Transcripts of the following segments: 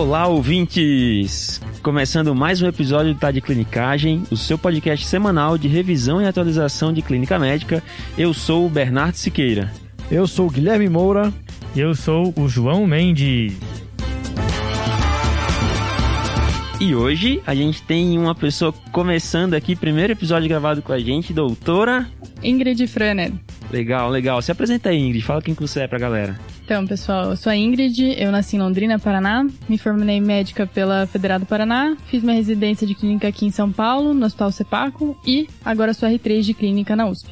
Olá, ouvintes! Começando mais um episódio do Tá de Clinicagem, o seu podcast semanal de revisão e atualização de clínica médica. Eu sou o Bernardo Siqueira. Eu sou o Guilherme Moura. Eu sou o João Mendes. E hoje a gente tem uma pessoa começando aqui, primeiro episódio gravado com a gente, doutora Ingrid Franer. Legal, legal. Se apresenta aí, Ingrid. Fala quem que você é pra galera. Então, pessoal, eu sou a Ingrid, eu nasci em Londrina, Paraná, me formei médica pela Federal do Paraná, fiz minha residência de clínica aqui em São Paulo, no Hospital Sepaco, e agora sou R3 de clínica na USP.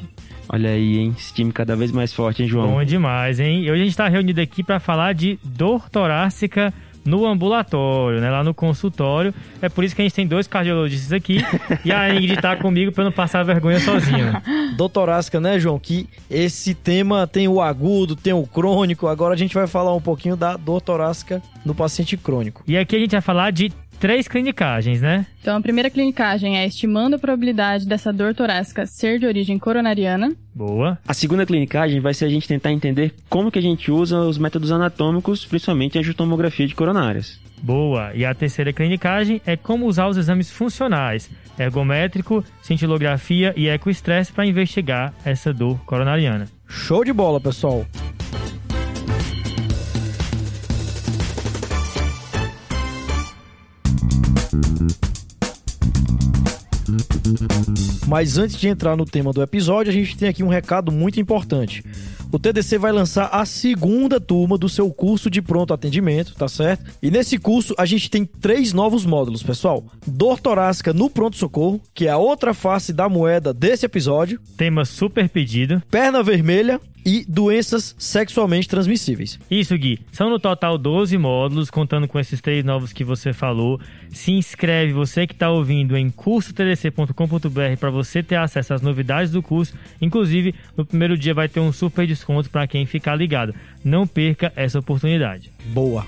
Olha aí, hein? Esse time cada vez mais forte, hein, João? Bom demais, hein? E hoje a gente está reunido aqui para falar de dor torácica no ambulatório, né? Lá no consultório. É por isso que a gente tem dois cardiologistas aqui e a Ingrid tá comigo para não passar vergonha sozinho. Doutorásica, né, João? Que esse tema tem o agudo, tem o crônico. Agora a gente vai falar um pouquinho da dor torácica no paciente crônico. E aqui a gente vai falar de três clinicagens, né? Então, a primeira clinicagem é estimando a probabilidade dessa dor torácica ser de origem coronariana. Boa. A segunda clinicagem vai ser a gente tentar entender como que a gente usa os métodos anatômicos, principalmente a angiotomografia de coronárias. Boa. E a terceira clinicagem é como usar os exames funcionais, ergométrico, cintilografia e ecoestresse para investigar essa dor coronariana. Show de bola, pessoal! Mas antes de entrar no tema do episódio, a gente tem aqui um recado muito importante. O TDC vai lançar a segunda turma do seu curso de pronto atendimento, tá certo? E nesse curso a gente tem três novos módulos, pessoal. Dor torácica no pronto-socorro, que é a outra face da moeda desse episódio. Tema super pedido. Perna vermelha e doenças sexualmente transmissíveis. Isso, Gui. São no total 12 módulos, contando com esses três novos que você falou. Se inscreve, você que está ouvindo, em cursotdc.com.br para você ter acesso às novidades do curso. Inclusive, no primeiro dia vai ter um super desconto para quem ficar ligado. Não perca essa oportunidade. Boa!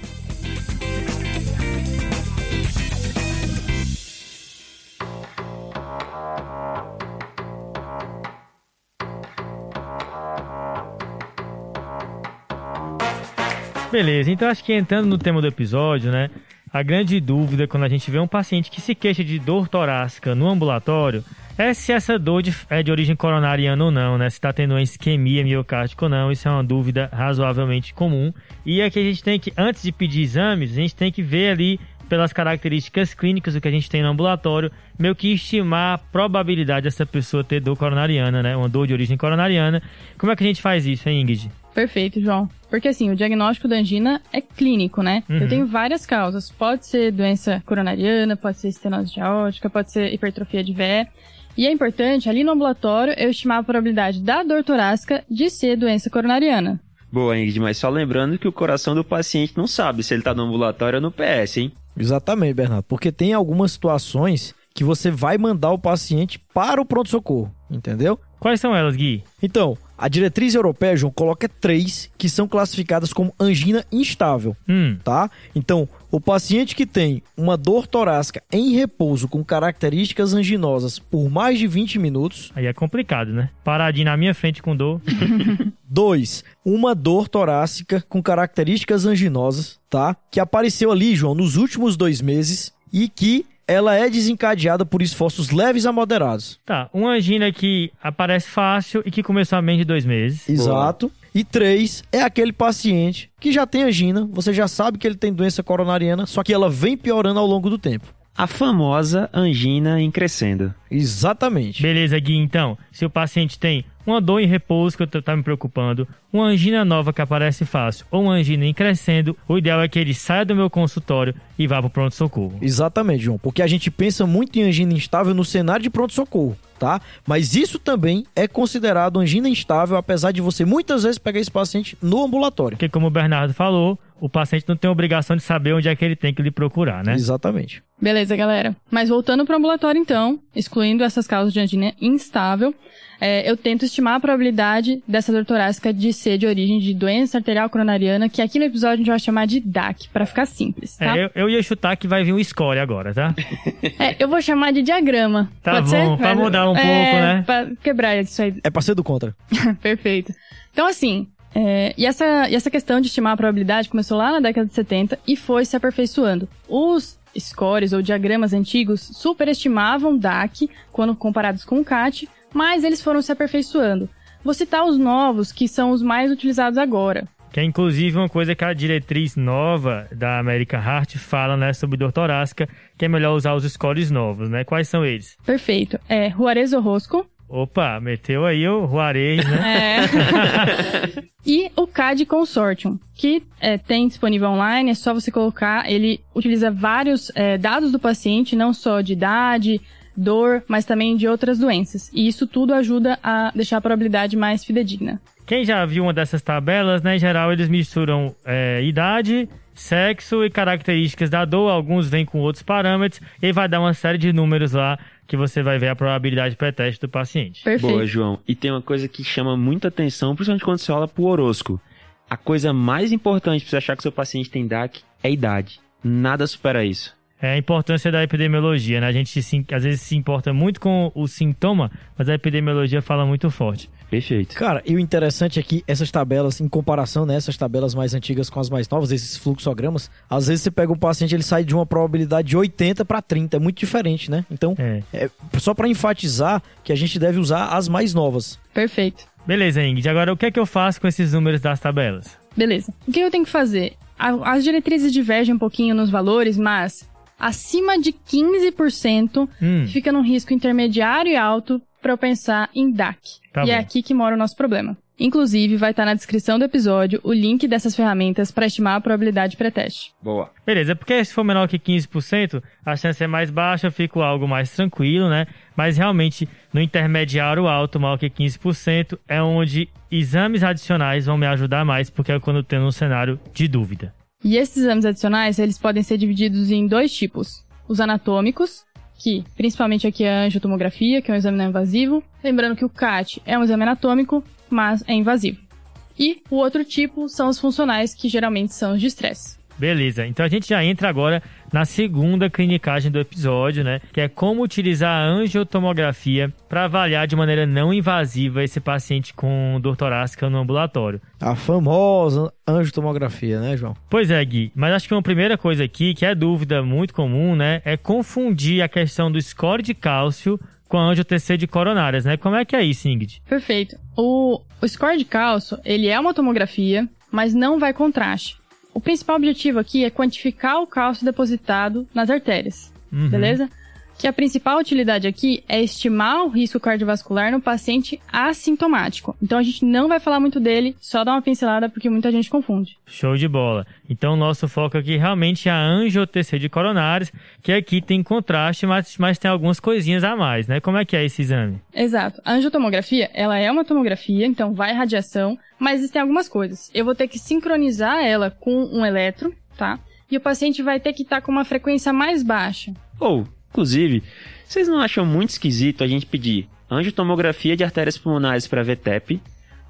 Beleza, então acho que entrando no tema do episódio, né? A grande dúvida quando a gente vê um paciente que se queixa de dor torácica no ambulatório é se essa dor de, é de origem coronariana ou não, né? Se está tendo uma isquemia miocárdica ou não. Isso é uma dúvida razoavelmente comum. E aqui a gente tem que, antes de pedir exames, a gente tem que ver ali pelas características clínicas do que a gente tem no ambulatório, meio que estimar a probabilidade dessa pessoa ter dor coronariana, né? Uma dor de origem coronariana. Como é que a gente faz isso, hein, Ingrid? Perfeito, João. Porque assim, o diagnóstico da angina é clínico, né? Uhum. Eu tenho várias causas. Pode ser doença coronariana, pode ser estenose aórtica, pode ser hipertrofia de VE. E é importante, ali no ambulatório, eu estimar a probabilidade da dor torácica de ser doença coronariana. Boa, Ingrid, mas só lembrando que o coração do paciente não sabe se ele tá no ambulatório ou no PS, hein? Exatamente, Bernardo. Porque tem algumas situações que você vai mandar o paciente para o pronto-socorro, entendeu? Quais são elas, Gui? Então, a diretriz europeia, João, coloca três que são classificadas como angina instável, Hum, tá? Então, o paciente que tem uma dor torácica em repouso com características anginosas por mais de 20 minutos. aí é complicado, né? Paradinho na minha frente com dor. Dois, uma dor torácica com características anginosas, tá? Que apareceu ali, João, nos últimos dois meses e que ela é desencadeada por esforços leves a moderados. Tá, uma angina que aparece fácil e que começou há menos de dois meses. Exato. E três, é aquele paciente que já tem angina, você já sabe que ele tem doença coronariana, só que ela vem piorando ao longo do tempo. A famosa angina em crescendo. Exatamente. Beleza, Gui, então. Se o paciente tem uma dor em repouso, que eu tô- tá me preocupando, uma angina nova que aparece fácil, ou uma angina em crescendo, o ideal é que ele saia do meu consultório e vá pro pronto-socorro. Exatamente, João. Porque a gente pensa muito em angina instável no cenário de pronto-socorro, tá? Mas isso também é considerado angina instável, apesar de você muitas vezes pegar esse paciente no ambulatório. Porque, como o Bernardo falou, o paciente não tem obrigação de saber onde é que ele tem que lhe procurar, né? Exatamente. Beleza, galera. Mas voltando para o ambulatório, então, excluindo essas causas de angina instável, é, eu tento estimar a probabilidade dessa dor torácica de ser de origem de doença arterial coronariana, que aqui no episódio a gente vai chamar de DAC, para ficar simples, tá? É, eu, eu ia chutar que vai vir um score agora, tá? É, eu vou chamar de diagrama. Tá Pode bom, Vai- mudar um é, pouco, né? Pra quebrar isso aí. É pra ser do contra. Perfeito. Então, assim, É, e, essa, e essa questão de estimar a probabilidade começou lá na década de 70 e foi se aperfeiçoando. Os scores ou diagramas antigos superestimavam DAC quando comparados com o CAT, mas eles foram se aperfeiçoando. Vou citar os novos, que são os mais utilizados agora. Que é inclusive uma coisa que a diretriz nova da American Heart fala, né, sobre dor torácica, que é melhor usar os scores novos, né? Quais são eles? Perfeito. É Juarez Orozco. Opa, meteu aí o Juarez, né? É. e o CAD Consortium, que é, tem disponível online, é só você colocar. Ele utiliza vários é, dados do paciente, não só de idade, dor, mas também de outras doenças. E isso tudo ajuda a deixar a probabilidade mais fidedigna. Quem já viu uma dessas tabelas, né, em geral eles misturam é, idade, sexo e características da dor, alguns vêm com outros parâmetros, e vai dar uma série de números lá que você vai ver a probabilidade pré-teste do paciente. Perfeito. Boa, João. E tem uma coisa que chama muita atenção, principalmente quando você olha pro horóscopo. A coisa mais importante para você achar que seu paciente tem DAC é a idade. Nada supera isso. É a importância da epidemiologia, né? A gente se, às vezes se importa muito com o sintoma, mas a epidemiologia fala muito forte. Perfeito. Cara, e o interessante é que essas tabelas, em comparação, né, essas tabelas mais antigas com as mais novas, esses fluxogramas, às vezes você pega um paciente, ele sai de uma probabilidade de 80 para 30, é muito diferente, né? Então, É. é só para enfatizar que a gente deve usar as mais novas. Perfeito. Beleza, Ingrid. Agora, o que é que eu faço com esses números das tabelas? Beleza. O que eu tenho que fazer? As diretrizes divergem um pouquinho nos valores, mas acima de 15% Hum, fica num risco intermediário e alto para eu pensar em DAC. Tá e é bom. aqui que mora o nosso problema. Inclusive, vai estar na descrição do episódio o link dessas ferramentas para estimar a probabilidade pré-teste. Boa. beleza, porque se for menor que 15%, a chance é mais baixa, eu fico algo mais tranquilo, né? Mas realmente, no intermediário alto, maior que 15%, é onde exames adicionais vão me ajudar mais, porque é quando eu tenho um cenário de dúvida. E esses exames adicionais, eles podem ser divididos em dois tipos. Os anatômicos, que principalmente aqui é a angiotomografia, que é um exame não invasivo. Lembrando que o CAT é um exame anatômico, mas é invasivo. E o outro tipo são os funcionais, que geralmente são os de estresse. Beleza, então a gente já entra agora na segunda clinicagem do episódio, né? Que é como utilizar a angiotomografia para avaliar de maneira não invasiva esse paciente com dor torácica no ambulatório. A famosa angiotomografia, né, João? Pois é, Gui, mas acho que uma primeira coisa aqui, que é dúvida muito comum, né? É confundir a questão do score de cálcio com a angiotensina de coronárias, né? Como é que é isso, Ingrid? Perfeito. O, o score de cálcio, ele é uma tomografia, mas não vai contraste. O principal objetivo aqui é quantificar o cálcio depositado nas artérias. Uhum. beleza? Que a principal utilidade aqui é estimar o risco cardiovascular no paciente assintomático. Então a gente não vai falar muito dele, só dar uma pincelada porque muita gente confunde. Show de bola. Então, nosso foco aqui realmente é a angiotensina de coronárias, que aqui tem contraste, mas, mas tem algumas coisinhas a mais, né? Como é que é esse exame? Exato. A angiotomografia, ela é uma tomografia, então vai radiação, mas existem algumas coisas. Eu vou ter que sincronizar ela com um eletro, tá? E o paciente vai ter que estar com uma frequência mais baixa. Ou, inclusive, vocês não acham muito esquisito a gente pedir angiotomografia de artérias pulmonares para ver TEP,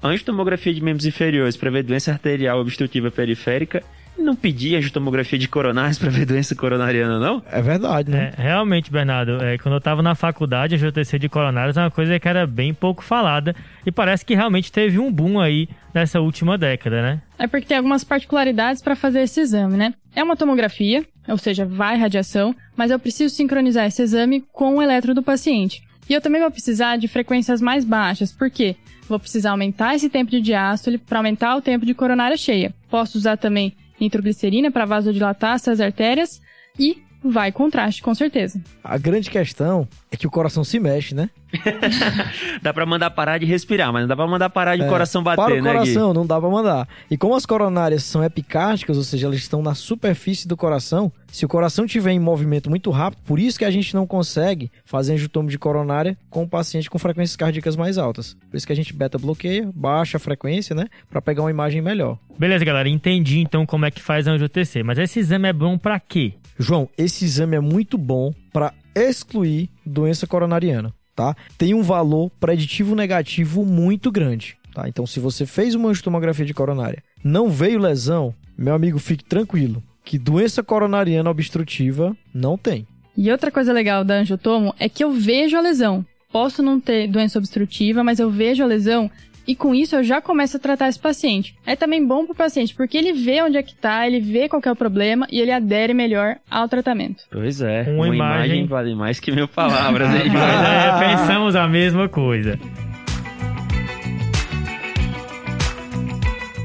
angiotomografia de membros inferiores para ver doença arterial obstrutiva periférica e não pedir angiotomografia de coronárias para ver doença coronariana, não? É verdade, né? É, realmente, Bernardo, é, quando eu estava na faculdade, a angiotensina de coronárias é uma coisa que era bem pouco falada e parece que realmente teve um boom aí nessa última década, né? É porque tem algumas particularidades para fazer esse exame, né? É uma tomografia, ou seja, vai radiação, mas eu preciso sincronizar esse exame com o eletro do paciente. E eu também vou precisar de frequências mais baixas, por quê? Vou precisar aumentar esse tempo de diástole para aumentar o tempo de coronária cheia. Posso usar também nitroglicerina para vasodilatar essas artérias e vai contraste, com certeza. A grande questão é que o coração se mexe, né? Dá pra mandar parar de respirar, mas não dá pra mandar parar de É, coração bater, Para o né, Gui? coração, não dá pra mandar. E como as coronárias são epicásticas, ou seja, elas estão na superfície do coração, se o coração tiver em movimento muito rápido, por isso que a gente não consegue fazer angiotomo de coronária com o paciente com frequências cardíacas mais altas. Por isso que a gente beta bloqueia, baixa a frequência, né? Pra pegar uma imagem melhor. Beleza, galera, entendi então como é que faz a angiotensina, mas esse exame é bom pra quê? João, esse exame é muito bom para excluir doença coronariana, tá? Tem um valor preditivo negativo muito grande, tá? Então, se você fez uma angiotomografia de coronária, não veio lesão, meu amigo, fique tranquilo, que doença coronariana obstrutiva não tem. E outra coisa legal da angiotomo é que eu vejo a lesão. Posso não ter doença obstrutiva, mas eu vejo a lesão e com isso eu já começo a tratar esse paciente. É também bom pro paciente, porque ele vê onde é que tá, ele vê qual é o problema e ele adere melhor ao tratamento. Pois é, Uma uma, imagem- imagem... vale mais que mil palavras, hein, Mas, é, pensamos a mesma coisa.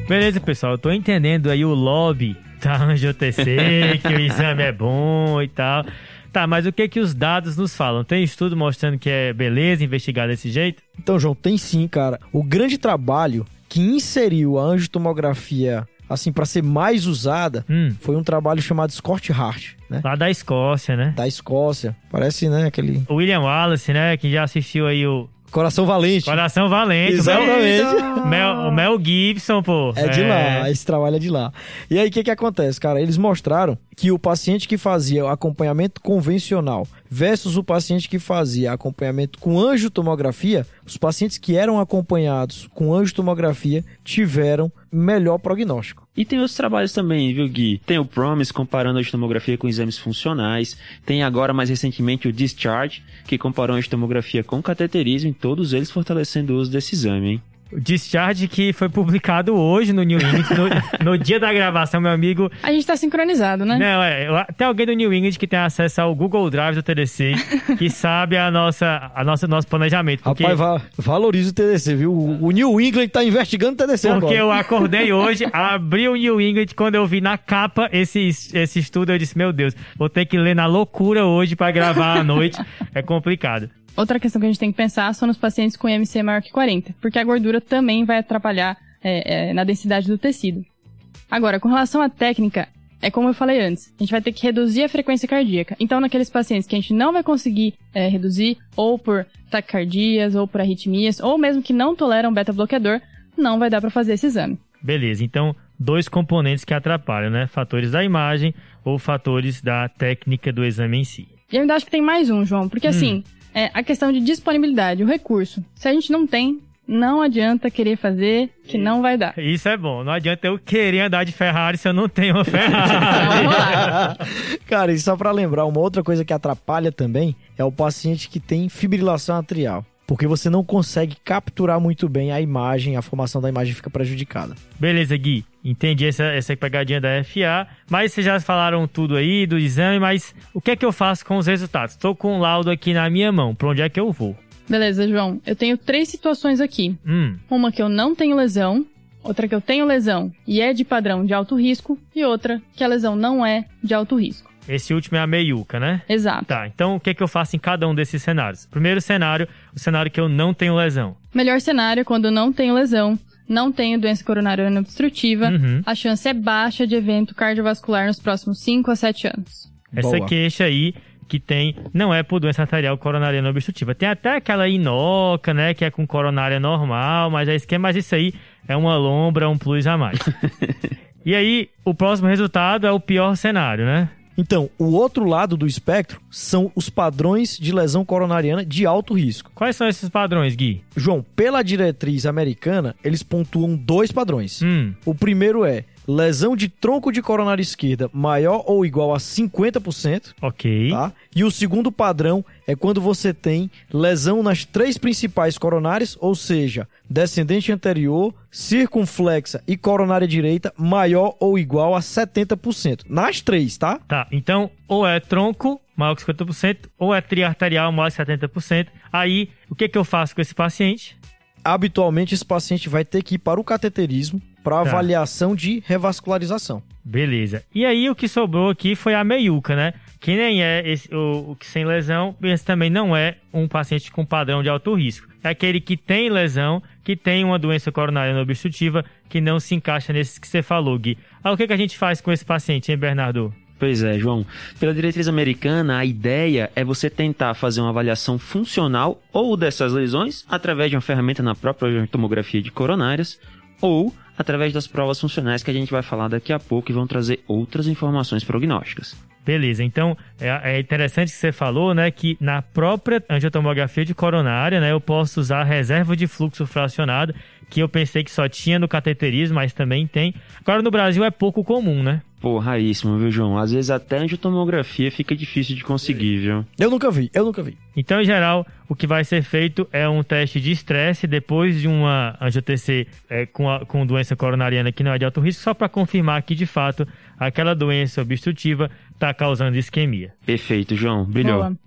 Beleza, pessoal. Eu tô entendendo aí o lobby da Anjo TC, que o exame é bom e tal. Tá, mas o que que os dados nos falam? Tem estudo mostrando que é beleza investigar desse jeito? Então, João, tem sim, cara. O grande trabalho que inseriu a angiotomografia, assim, para ser mais usada, Hum, foi um trabalho chamado Scott Hart, né? lá da Escócia, né? Da Escócia. Parece, né, aquele O William Wallace, né, que já assistiu aí o coração valente. Coração Valente. o Mel- Exatamente. Mel, Mel Gibson, pô. É de lá, esse trabalho é de lá. E aí, o que que acontece, cara? Eles mostraram que o paciente que fazia o acompanhamento convencional versus o paciente que fazia acompanhamento com angiotomografia, os pacientes que eram acompanhados com angiotomografia tiveram melhor prognóstico. E tem outros trabalhos também, viu, Gui? Tem o Promise comparando a estomografia com exames funcionais. Tem agora, mais recentemente, o Discharge, que comparou a estomografia com cateterismo, e todos eles fortalecendo o uso desse exame, hein? O Discharge que foi publicado hoje no New England, no, no dia da gravação, meu amigo. A gente tá sincronizado, né? Não, é, tem alguém do New England que tem acesso ao Google Drive do TDC, que sabe a nossa, a nossa, nosso planejamento. Porque, Rapaz, va valoriza o TDC, viu? O o New England tá investigando o TDC porque agora. eu acordei hoje, abri o New England, quando eu vi na capa esse, esse estudo, eu disse, meu Deus, vou ter que ler na loucura hoje pra gravar à noite. É complicado. Outra questão que a gente tem que pensar são nos pacientes com IMC maior que 40, porque a gordura também vai atrapalhar é, é, na densidade do tecido. Agora, com relação à técnica, é como eu falei antes, a gente vai ter que reduzir a frequência cardíaca. Então, naqueles pacientes que a gente não vai conseguir é, reduzir, ou por taquicardias, ou por arritmias, ou mesmo que não toleram beta-bloqueador, não vai dar para fazer esse exame. Beleza, então, dois componentes que atrapalham, né? Fatores da imagem ou fatores da técnica do exame em si. E eu ainda acho que tem mais um, João, porque assim, é a questão de disponibilidade, o recurso. Se a gente não tem, não adianta querer fazer, que não vai dar. Isso é bom. Não adianta eu querer andar de Ferrari se eu não tenho uma Ferrari. Vamos lá. Cara, e só pra lembrar, uma outra coisa que atrapalha também é o paciente que tem fibrilação atrial. Porque você não consegue capturar muito bem a imagem, a formação da imagem fica prejudicada. Beleza, Gui. Entendi essa, essa pegadinha da FA. Mas vocês já falaram tudo aí do exame, mas o que é que eu faço com os resultados? Estou com o laudo aqui na minha mão. Pra onde é que eu vou? Beleza, João. Eu tenho três situações aqui. Hum, Uma que eu não tenho lesão, outra que eu tenho lesão e é de padrão de alto risco, e outra que a lesão não é de alto risco. esse último é a meiuca, né? Exato. Tá, então o que é que eu faço em cada um desses cenários? Primeiro cenário, o cenário que eu não tenho lesão. Melhor cenário é quando não tenho lesão, não tenho doença coronariana obstrutiva, Uhum. a chance é baixa de evento cardiovascular nos próximos 5 a 7 anos. Essa Boa. queixa aí que tem, não é por doença arterial coronariana obstrutiva. Tem até aquela inoca, né, que é com coronária normal, mas é esquema, mas isso aí é uma lombra, um plus a mais. e aí, o próximo resultado é o pior cenário, né? Então, o outro lado do espectro são os padrões de lesão coronariana de alto risco. Quais são esses padrões, Gui? João, pela diretriz americana, eles pontuam dois padrões. Hum, O primeiro é lesão de tronco de coronária esquerda maior ou igual a 50%, ok. tá? E o segundo padrão é quando você tem lesão nas três principais coronárias, ou seja, descendente anterior, circunflexa e coronária direita maior ou igual a 70%. Nas três, tá? Tá, então, ou é tronco, maior que 50%, ou é triarterial, maior que 70%. Aí, o que que eu faço com esse paciente? Habitualmente esse paciente vai ter que ir para o cateterismo para Tá. avaliação de revascularização. Beleza. E aí o que sobrou aqui foi a meiuca, né? Que nem é esse, o, o que sem lesão, esse também não é um paciente com padrão de alto risco. É aquele que tem lesão, que tem uma doença coronariana obstrutiva, que não se encaixa nesses que você falou, Gui. Aí o que, que a gente faz com esse paciente, hein, Bernardo? Pois é, João. Pela diretriz americana, a ideia é você tentar fazer uma avaliação funcional ou dessas lesões através de uma ferramenta na própria tomografia de coronárias ou através das provas funcionais que a gente vai falar daqui a pouco e vão trazer outras informações prognósticas. Beleza, então é, é interessante que você falou, né, que na própria angiotomografia de coronária, né, eu posso usar reserva de fluxo fracionado, que eu pensei que só tinha no cateterismo, mas também tem. Agora no Brasil é pouco comum, né? Pô, raríssimo, viu, João? Às vezes até angiotomografia fica difícil de conseguir, viu? Eu nunca vi, eu nunca vi. Então, em geral, o que vai ser feito é um teste de estresse depois de uma angiotc é, com, a, com doença coronariana que não é de alto risco, só para confirmar que, de fato, aquela doença obstrutiva está causando isquemia. Perfeito, João. Brilhou. Boa.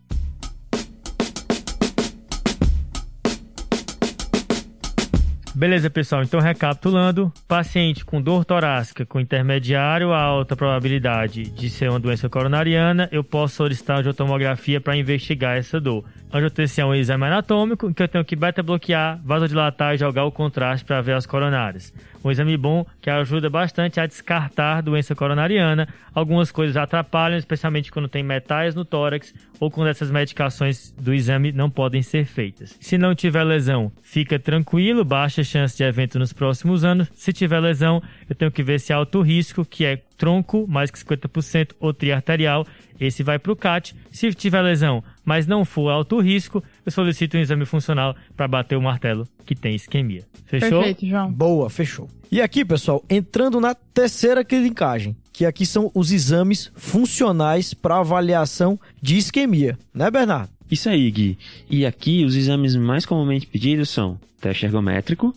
Beleza, pessoal. Então, recapitulando: paciente com dor torácica com intermediário a alta probabilidade de ser uma doença coronariana, eu posso solicitar angiotomografia para investigar essa dor. Angiotensão é um exame anatômico que eu tenho que beta-bloquear, vasodilatar e jogar o contraste para ver as coronárias. Um exame bom que ajuda bastante a descartar doença coronariana. Algumas coisas atrapalham, especialmente quando tem metais no tórax ou quando essas medicações do exame não podem ser feitas. Se não tiver lesão, fica tranquilo, baixa chance de evento nos próximos anos. Se tiver lesão, eu tenho que ver se há alto risco, que é tronco, mais que 50%, ou triarterial. Esse vai para o CAT. Se tiver lesão, mas não for alto risco, eu solicito um exame funcional para bater o martelo que tem isquemia. Fechou? Perfeito, João. Boa, fechou. E aqui, pessoal, entrando na terceira clinicagem, que aqui são os exames funcionais para avaliação de isquemia, né, Bernardo? Isso aí, Gui. E aqui os exames mais comumente pedidos são teste ergométrico,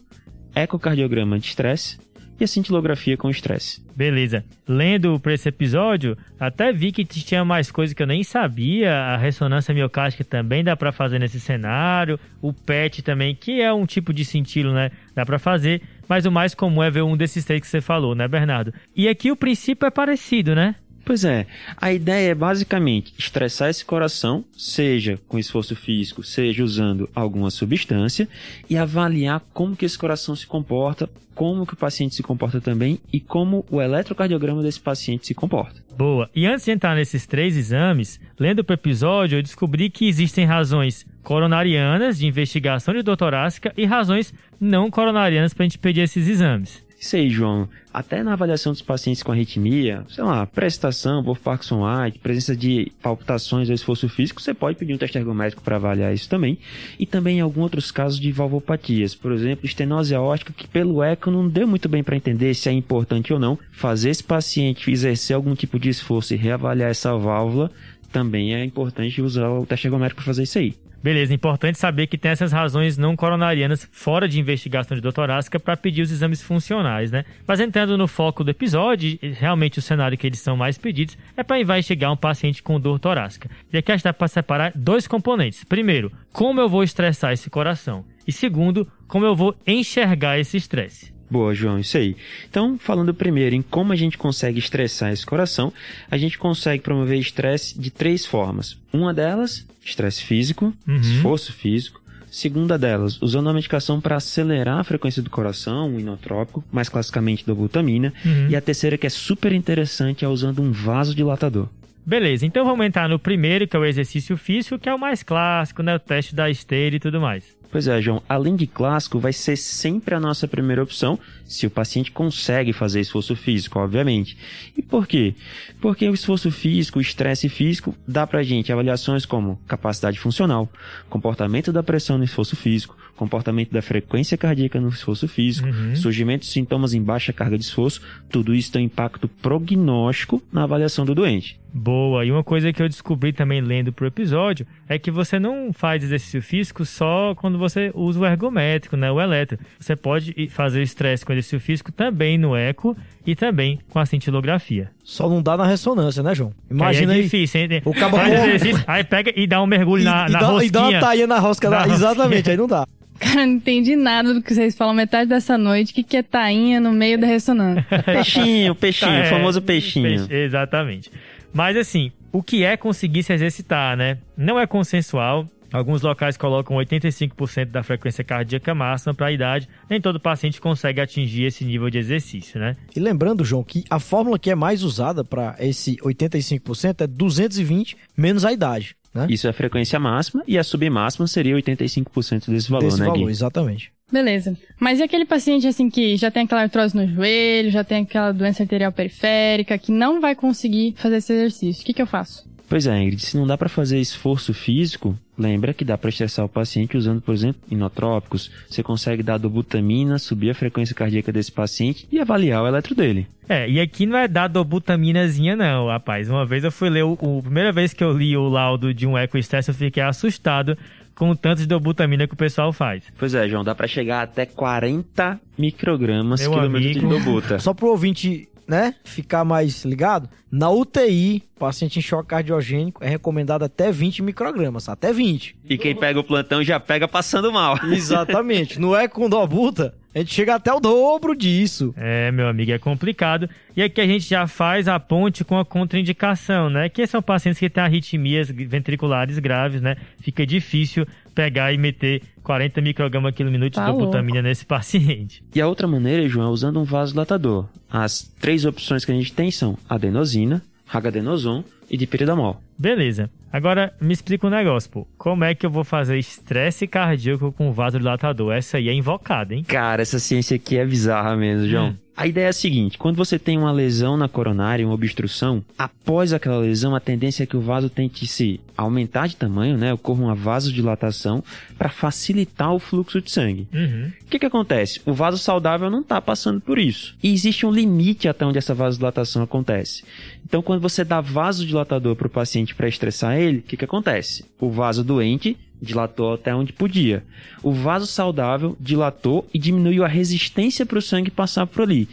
ecocardiograma de estresse e a cintilografia com estresse. Beleza. Lendo para esse episódio, até vi que tinha mais coisas que eu nem sabia. A ressonância miocárdica também dá para fazer nesse cenário. O PET também, que é um tipo de cintilo, né? Dá para fazer. Mas o mais comum é ver um desses três que você falou, né, Bernardo? E aqui o princípio é parecido, né? Pois é, a ideia é basicamente estressar esse coração, seja com esforço físico, seja usando alguma substância, e avaliar como que esse coração se comporta, como que o paciente se comporta também e como o eletrocardiograma desse paciente se comporta. Boa. E antes de entrar nesses três exames, lendo para o episódio, eu descobri que existem razões coronarianas de investigação de dor torácica e razões não coronarianas para a gente pedir esses exames. Aí, João. Até na avaliação dos pacientes com arritmia, sei lá, prestação por Parkinson White, presença de palpitações ou esforço físico, você pode pedir um teste ergométrico para avaliar isso também. E também em alguns outros casos de valvopatias, por exemplo, estenose aórtica, que pelo eco não deu muito bem para entender se é importante ou não. Fazer esse paciente exercer algum tipo de esforço e reavaliar essa válvula também é importante usar o teste ergométrico para fazer isso aí. Beleza, importante saber que tem essas razões não coronarianas fora de investigação de dor torácica para pedir os exames funcionais, né? Mas entrando no foco do episódio, realmente o cenário que eles são mais pedidos é para investigar um paciente com dor torácica. E aqui a gente dá para separar dois componentes. Primeiro, como eu vou estressar esse coração? E segundo, como eu vou enxergar esse estresse. Boa, João, isso aí. Então, falando primeiro em como a gente consegue estressar esse coração, a gente consegue promover estresse de três formas. Uma delas, estresse físico, uhum. esforço físico. Segunda delas, usando a medicação para acelerar a frequência do coração, o inotrópico, mais classicamente da glutamina. Uhum. E a terceira, que é super interessante, é usando um vasodilatador. Beleza, então vamos entrar no primeiro, que é o exercício físico, que é o mais clássico, né? O teste da esteira e tudo mais. Pois é, João. Além de clássico, vai ser sempre a nossa primeira opção, se o paciente consegue fazer esforço físico, obviamente. E por quê? Porque o esforço físico, o estresse físico, dá pra gente avaliações como capacidade funcional, comportamento da pressão no esforço físico, comportamento da frequência cardíaca no esforço físico, uhum. surgimento de sintomas em baixa carga de esforço, tudo isso tem impacto prognóstico na avaliação do doente. Boa. E uma coisa que eu descobri também lendo pro episódio é que você não faz exercício físico só quando você usa o ergométrico, né, o eletro. Você pode fazer estresse com exercício físico também no eco e também com a cintilografia. Só não dá na ressonância, né, João? Imagina aí. É aí, difícil, hein? O cabo faz exercício, aí pega e dá um mergulho e, na, e na dá, rosquinha. E dá uma taia na rosca. Na, exatamente, aí não dá. Cara, não entendi nada do que vocês falam metade dessa noite. O que, que é tainha no meio da ressonância? peixinho, peixinho, tá, é, o famoso peixinho. Peixe, exatamente. Mas assim, o que é conseguir se exercitar, né? Não é consensual. Alguns locais colocam 85% da frequência cardíaca máxima para a idade. Nem todo paciente consegue atingir esse nível de exercício, né? E lembrando, João, que a fórmula que é mais usada para esse 85% é 220 menos a idade. Né? Isso é a frequência máxima e a submáxima seria 85% desse valor, desse né, valor, Gui? exatamente. Beleza. Mas e aquele paciente assim que já tem aquela artrose no joelho, já tem aquela doença arterial periférica, que não vai conseguir fazer esse exercício? O que, que eu faço? Pois é, Ingrid, se não dá para fazer esforço físico, Lembra que dá para estressar o paciente usando, por exemplo, inotrópicos. Você consegue dar dobutamina, subir a frequência cardíaca desse paciente e avaliar o eletro dele. É, e aqui não é dar dobutaminazinha não, rapaz. Uma vez eu fui ler, o, o primeira vez que eu li o laudo de um ecoestresse, eu fiquei assustado com o tanto de dobutamina que o pessoal faz. Pois é, João, dá para chegar até 40 microgramas Meu quilômetro amigo. de dobuta. Só pro ouvinte, né, ficar mais ligado, na UTI, paciente em choque cardiogênico é recomendado até 20 microgramas, até 20. E quem pega o plantão já pega passando mal. Exatamente. no é com dobuta, a gente chega até o dobro disso. É, meu amigo, é complicado. E aqui a gente já faz a ponte com a contraindicação, né? Que são pacientes que têm arritmias ventriculares graves, né? Fica difícil pegar e meter 40 microgramas quilo minuto Tá de dobutamina nesse paciente. E a outra maneira, João, é usando um vasodilatador. As três opções que a gente tem são adenosina, hagadenosum e dipiridamol. Beleza. Agora, me explica um negócio, pô. Como é que eu vou fazer estresse cardíaco com vasodilatador? Essa aí é invocada, hein? Cara, essa ciência aqui é bizarra mesmo, João. Hum. A ideia é a seguinte: quando você tem uma lesão na coronária, uma obstrução, após aquela lesão, a tendência é que o vaso tente se aumentar de tamanho, né? Ocorra uma vasodilatação para facilitar o fluxo de sangue. Uhum. O que, que acontece? O vaso saudável não está passando por isso. E existe um limite até onde essa vasodilatação acontece. Então, quando você dá vasodilatador para o paciente para estressar ele, o que, que acontece? O vaso doente dilatou até onde podia. O vaso saudável dilatou e diminuiu a resistência para o sangue passar por ali.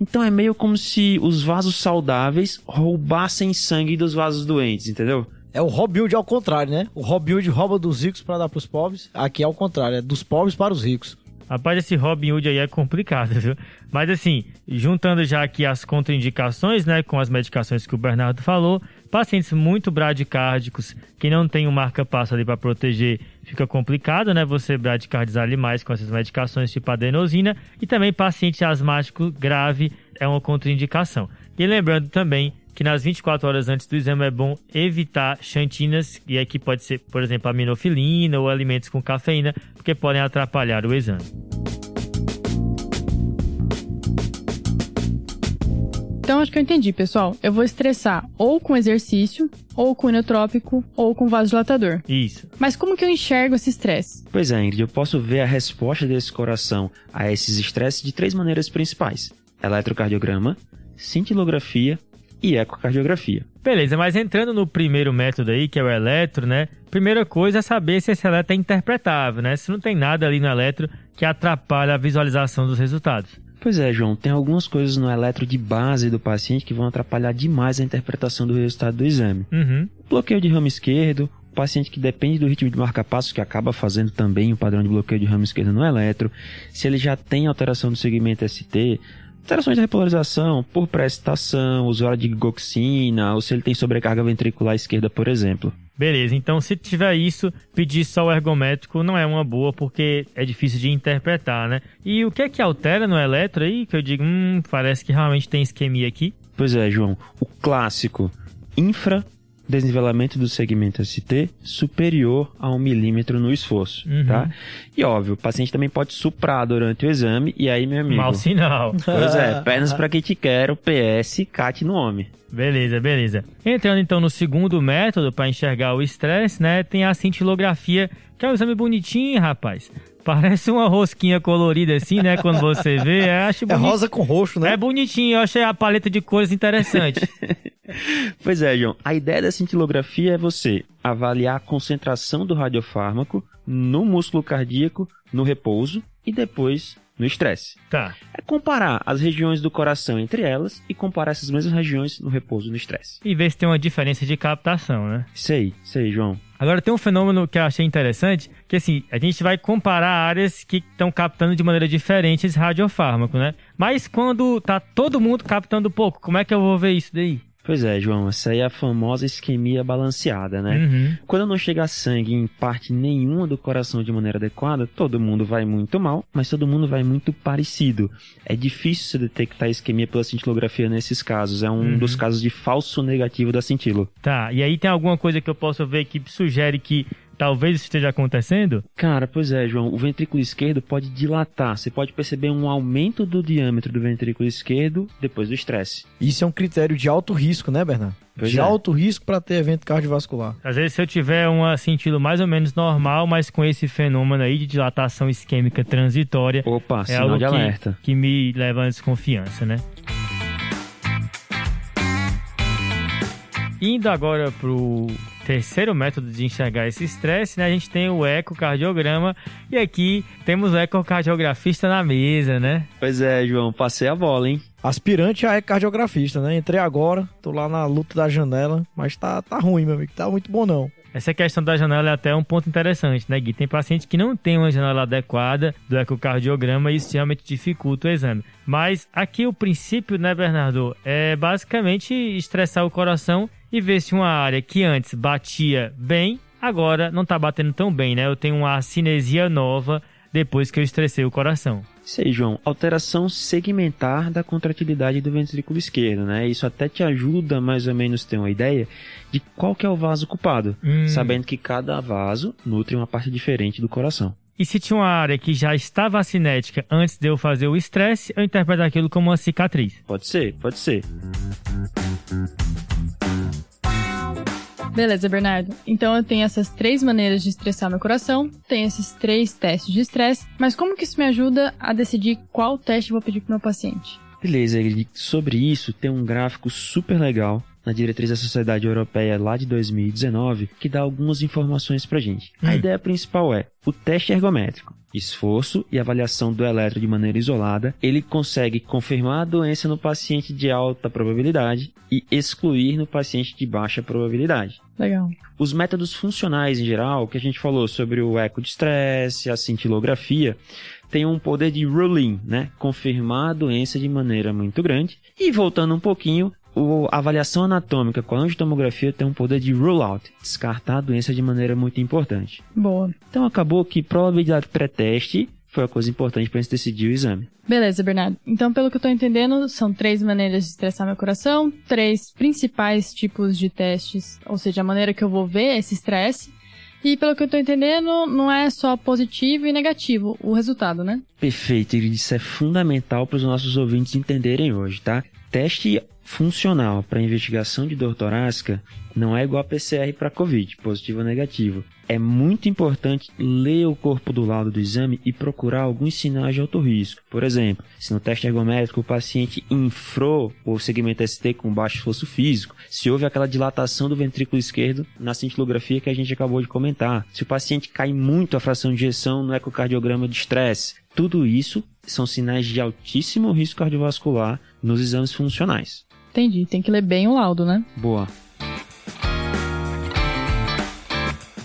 Então é meio como se os vasos saudáveis roubassem sangue dos vasos doentes, entendeu? É o Robin Hood ao contrário, né? O Robin Hood rouba dos ricos para dar pros pobres. Aqui é ao contrário, é dos pobres para os ricos. Rapaz, esse Robin Hood aí é complicado, viu? Mas assim, juntando já aqui as contraindicações, né, com as medicações que o Bernardo falou, pacientes muito bradicárdicos, que não tem um marca-passo ali para proteger, fica complicado, né, você bradicardizar ali mais com essas medicações tipo adenosina, e também paciente asmático grave é uma contraindicação. E lembrando também que nas 24 horas antes do exame é bom evitar xantinas, e aqui pode ser, por exemplo, aminofilina ou alimentos com cafeína, porque podem atrapalhar o exame. Então acho que eu entendi, pessoal. Eu vou estressar ou com exercício, ou com inotrópico, ou com vasodilatador. Isso. Mas como que eu enxergo esse estresse? Pois é, Ingrid, eu posso ver a resposta desse coração a esses estresses de três maneiras principais: eletrocardiograma, cintilografia e ecocardiografia. Beleza, mas entrando no primeiro método aí, que é o eletro, né? Primeira coisa é saber se esse eletro é interpretável, né? Se não tem nada ali no eletro que atrapalha a visualização dos resultados. Pois é, João, tem algumas coisas no eletro de base do paciente que vão atrapalhar demais a interpretação do resultado do exame. Uhum. Bloqueio de ramo esquerdo, paciente que depende do ritmo de marca-passo, que acaba fazendo também o padrão de bloqueio de ramo esquerdo no eletro. Se ele já tem alteração do segmento ST, alterações de repolarização por pré-excitação, usuário de goxina, ou se ele tem sobrecarga ventricular esquerda, por exemplo. Beleza, então se tiver isso, pedir só o ergométrico não é uma boa porque é difícil de interpretar, né? E o que é que altera no eletro aí? Que eu digo, hum, parece que realmente tem isquemia aqui. Pois é, João, o clássico infra desnivelamento do segmento ST superior a um milímetro no esforço, Uhum. tá? E óbvio, o paciente também pode suprar durante o exame, e aí, meu amigo... Mau sinal. Pois é, pernas pra quem te quero, PS, CAT no homem. Beleza, beleza. Entrando então no segundo método para enxergar o estresse, né? Tem a cintilografia, que é um exame bonitinho, rapaz. Parece uma rosquinha colorida assim, né? Quando você vê, eu acho É bonito. rosa com roxo, né? É bonitinho, eu achei a paleta de cores interessante. Pois é, João. A ideia da cintilografia é você avaliar a concentração do radiofármaco no músculo cardíaco, no repouso e depois no estresse. tá. É comparar as regiões do coração entre elas e comparar essas mesmas regiões no repouso e no estresse. E ver se tem uma diferença de captação, né? Isso aí, isso aí, João. Agora tem um fenômeno que eu achei interessante, que assim, a gente vai comparar áreas que estão captando de maneira diferente esse radiofármaco, né? Mas quando tá todo mundo captando pouco, como é que eu vou ver isso daí? Pois é, João, essa aí é a famosa isquemia balanceada, né? Uhum. Quando não chega sangue em parte nenhuma do coração de maneira adequada, todo mundo vai muito mal, mas todo mundo vai muito parecido. É difícil se detectar isquemia pela cintilografia nesses casos. É um Uhum. dos casos de falso negativo da cintilo. Tá, e aí tem alguma coisa que eu posso ver que sugere que talvez isso esteja acontecendo? Cara, pois é, João. O ventrículo esquerdo pode dilatar. Você pode perceber um aumento do diâmetro do ventrículo esquerdo depois do estresse. Isso é um critério de alto risco, né, Bernardo? Pois de é. alto risco para ter evento cardiovascular. Às vezes, se eu tiver um sentido mais ou menos normal, mas com esse fenômeno aí de dilatação isquêmica transitória, Opa, é sinal algo de que, alerta. que me leva a desconfiança, né? Indo agora pro terceiro método de enxergar esse estresse, né? A gente tem o ecocardiograma e aqui temos o ecocardiografista na mesa, né? Pois é, João. Passei a bola, hein? Aspirante a cardiografista, né? Entrei agora, tô lá na luta da janela, mas tá, tá ruim, meu amigo. Tá muito bom, não. Essa questão da janela é até um ponto interessante, né, Gui? Tem paciente que não tem uma janela adequada do ecocardiograma e isso realmente dificulta o exame. Mas aqui o princípio, né, Bernardo, é basicamente estressar o coração e ver se uma área que antes batia bem, agora não tá batendo tão bem, né? Eu tenho uma cinesia nova depois que eu estressei o coração. Isso aí, João. Alteração segmentar da contratilidade do ventrículo esquerdo, né? Isso até te ajuda mais ou menos a ter uma ideia de qual que é o vaso ocupado, Hum. sabendo que cada vaso nutre uma parte diferente do coração. E se tinha uma área que já estava cinética antes de eu fazer o estresse, eu interpreto aquilo como uma cicatriz. Pode ser, pode ser. Beleza, Bernardo. Então eu tenho essas três maneiras de estressar meu coração, tenho esses três testes de estresse, mas como que isso me ajuda a decidir qual teste eu vou pedir pro meu paciente? Beleza, sobre isso tem um gráfico super legal na diretriz da Sociedade Europeia lá de 2019 que dá algumas informações pra gente. A Hum. ideia principal é o teste ergométrico. Esforço e avaliação do eletro de maneira isolada, ele consegue confirmar a doença no paciente de alta probabilidade e excluir no paciente de baixa probabilidade. Legal. Os métodos funcionais em geral, que a gente falou sobre o eco de estresse, a cintilografia, tem um poder de ruling, né? Confirmar a doença de maneira muito grande. E voltando um pouquinho, a avaliação anatômica com a angiotomografia tem um poder de rule out, descartar a doença de maneira muito importante. Boa. Então acabou que probabilidade pré-teste foi a coisa importante para a gente decidir o exame. Beleza, Bernardo. Então, pelo que eu tô entendendo, são três maneiras de estressar meu coração, três principais tipos de testes, ou seja, a maneira que eu vou ver esse estresse. E pelo que eu tô entendendo, não é só positivo e negativo o resultado, né? Perfeito, e isso é fundamental para os nossos ouvintes entenderem hoje, tá? Teste funcional para investigação de dor torácica não é igual a PCR para COVID, positivo ou negativo. É muito importante ler o corpo do laudo do exame e procurar alguns sinais de alto risco. Por exemplo, se no teste ergométrico o paciente infrou o segmento ST com baixo esforço físico, se houve aquela dilatação do ventrículo esquerdo na cintilografia que a gente acabou de comentar, se o paciente cai muito a fração de injeção no ecocardiograma de estresse, tudo isso são sinais de altíssimo risco cardiovascular nos exames funcionais. Entendi. Tem que ler bem o laudo, né? Boa.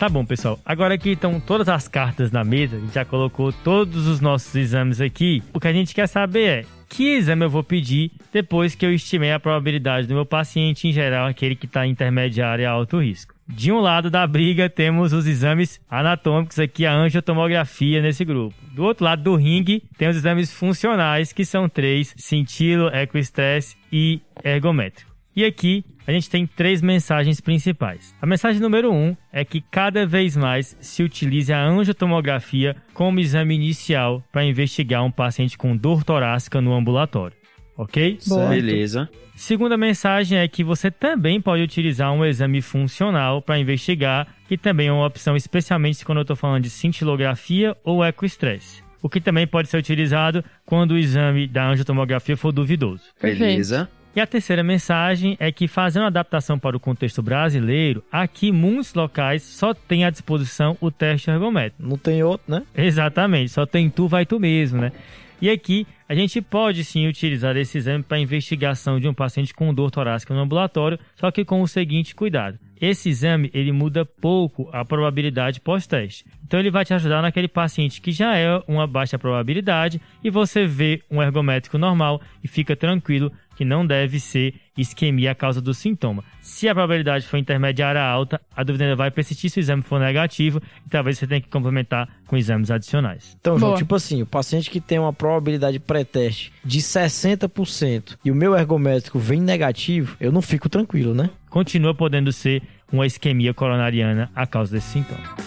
Tá bom, pessoal. Agora aqui estão todas as cartas na mesa, a gente já colocou todos os nossos exames aqui. O que a gente quer saber é que exame eu vou pedir depois que eu estimei a probabilidade do meu paciente, em geral, aquele que está intermediário e alto risco. De um lado da briga temos os exames anatômicos aqui, a angiotomografia nesse grupo. Do outro lado do ringue tem os exames funcionais, que são três, cintilo, ecoestresse e ergométrico. E aqui a gente tem três mensagens principais. A mensagem número um é que cada vez mais se utilize a angiotomografia como exame inicial para investigar um paciente com dor torácica no ambulatório. Ok? Boa. Beleza. Segunda mensagem é que você também pode utilizar um exame funcional para investigar, que também é uma opção, especialmente quando eu estou falando de cintilografia ou ecoestresse. O que também pode ser utilizado quando o exame da angiotomografia for duvidoso. Beleza. E a terceira mensagem é que, fazendo adaptação para o contexto brasileiro, aqui muitos locais só tem à disposição o teste ergométrico. Não tem outro, né? Exatamente, só tem tu, vai tu mesmo, né? E aqui a gente pode sim utilizar esse exame para investigação de um paciente com dor torácica no ambulatório, só que com o seguinte cuidado. Esse exame ele muda pouco a probabilidade pós-teste. Então ele vai te ajudar naquele paciente que já é uma baixa probabilidade e você vê um ergométrico normal e fica tranquilo que não deve ser isquemia a causa do sintoma. Se a probabilidade for intermediária alta, a dúvida ainda vai persistir se o exame for negativo e talvez você tenha que complementar com exames adicionais. Então, João, Boa. tipo assim, o paciente que tem uma probabilidade pré-teste de 60% e o meu ergométrico vem negativo, eu não fico tranquilo, né? Continua podendo ser uma isquemia coronariana a causa desse sintoma.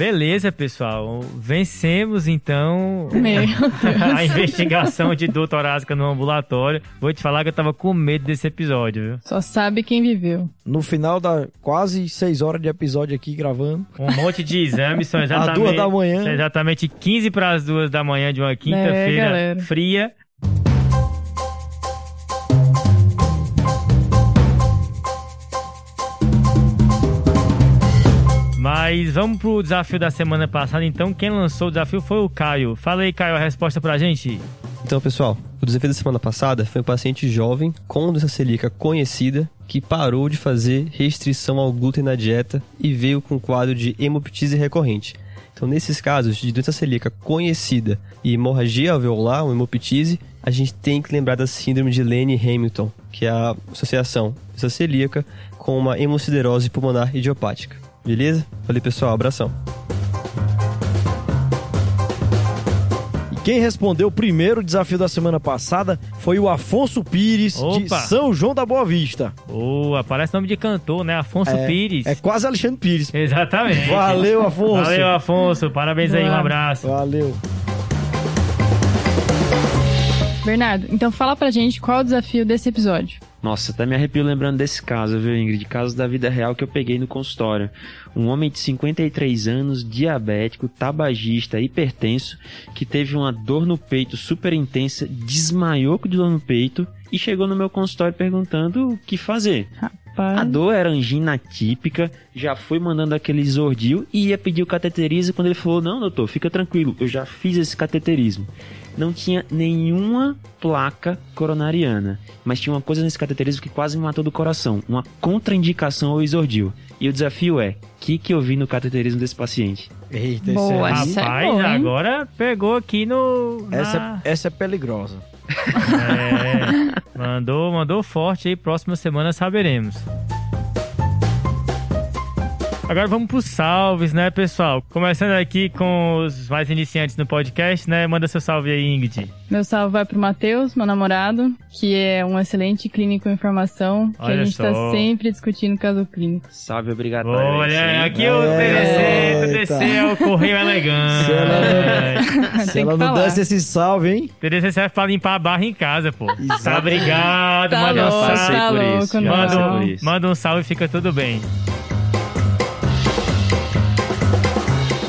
Beleza, pessoal. Vencemos então a investigação de Doutor Asca no ambulatório. Vou te falar que eu tava com medo desse episódio, viu? Só sabe quem viveu. No final da quase seis horas de episódio aqui gravando. Um monte de exames, são Às exatamente, duas da manhã. são exatamente 15 para as duas da manhã de uma quinta-feira galera. fria. Mas vamos pro desafio da semana passada. Então, quem lançou o desafio foi o Caio. Fala aí, Caio, a resposta pra gente. Então, pessoal, o desafio da semana passada foi um paciente jovem com doença celíaca conhecida que parou de fazer restrição ao glúten na dieta e veio com quadro de hemoptise recorrente. Então, nesses casos de doença celíaca conhecida e hemorragia alveolar, ou hemoptise, a gente tem que lembrar da síndrome de Lane-Hamilton, que é a associação doença celíaca com uma hemociderose pulmonar idiopática. Beleza? Valeu, pessoal. Abração. E quem respondeu o primeiro desafio da semana passada foi o Afonso Pires, de Opa! São João da Boa Vista. Boa, parece nome de cantor, né? Afonso É, Pires. É quase Alexandre Pires. Exatamente. Valeu, Afonso. Valeu, Afonso. Parabéns aí, um abraço. Valeu. Bernardo, então fala pra gente qual é o desafio desse episódio. Nossa, até me arrepio lembrando desse caso, viu, Ingrid? Caso da vida real que eu peguei no consultório. Um homem de 53 anos, diabético, tabagista, hipertenso, que teve uma dor no peito super intensa, desmaiou com dor no peito e chegou no meu consultório perguntando o que fazer. A dor era angina típica, já foi mandando aquele exordio e ia pedir o cateterismo quando ele falou: Não, doutor, fica tranquilo, eu já fiz esse cateterismo. Não tinha nenhuma placa coronariana, mas tinha uma coisa nesse cateterismo que quase me matou do coração: uma contraindicação ao exordio. E o desafio é: o que, que eu vi no cateterismo desse paciente? Eita, Boa, esse Isso é Rapaz, bom, hein? agora pegou aqui no. é, na- essa, essa é peligrosa. É, mandou, mandou forte aí. Próxima semana saberemos. Agora vamos pros salves, né, pessoal? Começando aqui com os mais iniciantes no podcast, né? Manda seu salve aí, Ingrid. Meu salve vai pro Matheus, meu namorado, que é um excelente clínico em formação, que Olha a gente tá só. sempre discutindo caso clínico. Salve, obrigado. Olha, aqui o É, TDC, TDC é o Correio Elegante. Se ela Se não desse esse salve, hein? TDC serve pra limpar a barra em casa, pô. Tá, obrigado, Tá manda um salve. tá louco, Manda um, por isso. manda um salve e fica tudo bem.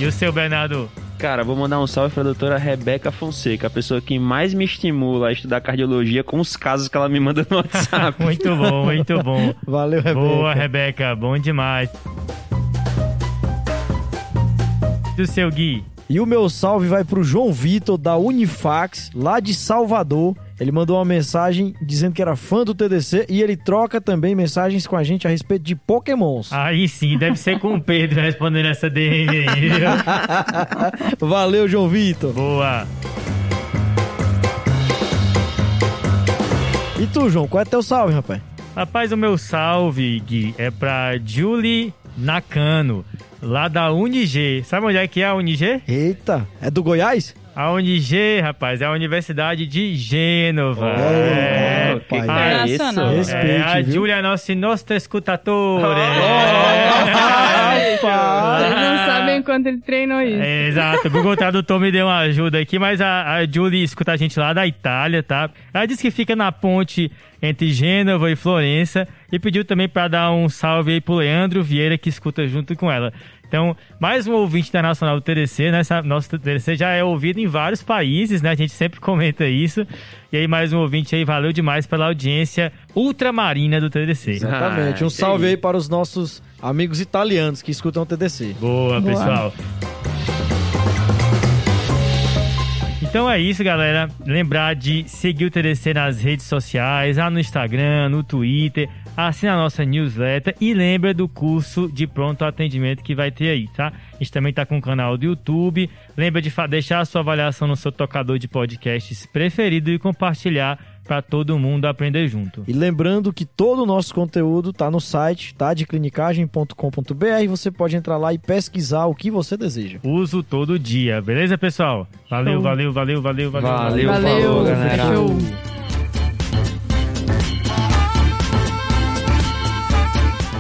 E o seu, Bernardo? Cara, vou mandar um salve pra doutora Rebeca Fonseca, a pessoa que mais me estimula a estudar cardiologia com os casos que ela me manda no WhatsApp. Muito bom, muito bom. Valeu, Rebeca. Boa, Rebeca, bom demais. E o seu Gui? E o meu salve vai pro João Vitor, da Unifax, lá de Salvador. Ele mandou uma mensagem dizendo que era fã do TDC e ele troca também mensagens com a gente a respeito de pokémons. Aí sim, deve ser com o Pedro respondendo essa DM aí. viu? Valeu, João Vitor. Boa. E tu, João, qual é teu salve, rapaz? Rapaz, o meu salve, Gui, é pra Julie Nakano, lá da Unig. Sabe onde é que é a Unig? Eita, é do Goiás? A Unig, rapaz, é a Universidade de Gênova. É, que rapaz. que é isso? Respeite, É, a viu? Giulia é nossa nostra escutatore. Rapaz. Vocês não sabem quanto ele treinou isso. É, exato, o Google Tradutor me deu uma ajuda aqui, mas a, a Julie escuta a gente lá da Itália, tá? Ela disse que fica na ponte entre Gênova e Florença e pediu também pra dar um salve aí pro Leandro Vieira, que escuta junto com ela. Então, mais um ouvinte internacional do TDC, né? Essa- Nosso TDC já é ouvido em vários países, né? A gente sempre comenta isso. E aí, mais um ouvinte aí, valeu demais pela audiência ultramarina do TDC. Exatamente. Ah, um salve aí. aí para os nossos amigos italianos que escutam o TDC. Boa, Boa. pessoal. Então é isso, galera. Lembrar de seguir o TDC nas redes sociais, lá no Instagram, no Twitter, assina a nossa newsletter e lembra do curso de pronto atendimento que vai ter aí, tá? A gente também tá com o canal do YouTube. Lembra de deixar a sua avaliação no seu tocador de podcasts preferido e compartilhar para todo mundo aprender junto. E lembrando que todo o nosso conteúdo tá no site, tá? De clinicagem.com.br. Você pode entrar lá e pesquisar o que você deseja. Uso todo dia, beleza, pessoal? Valeu, Show. valeu, valeu, valeu, valeu. Valeu, Valeu, falou, galera. show.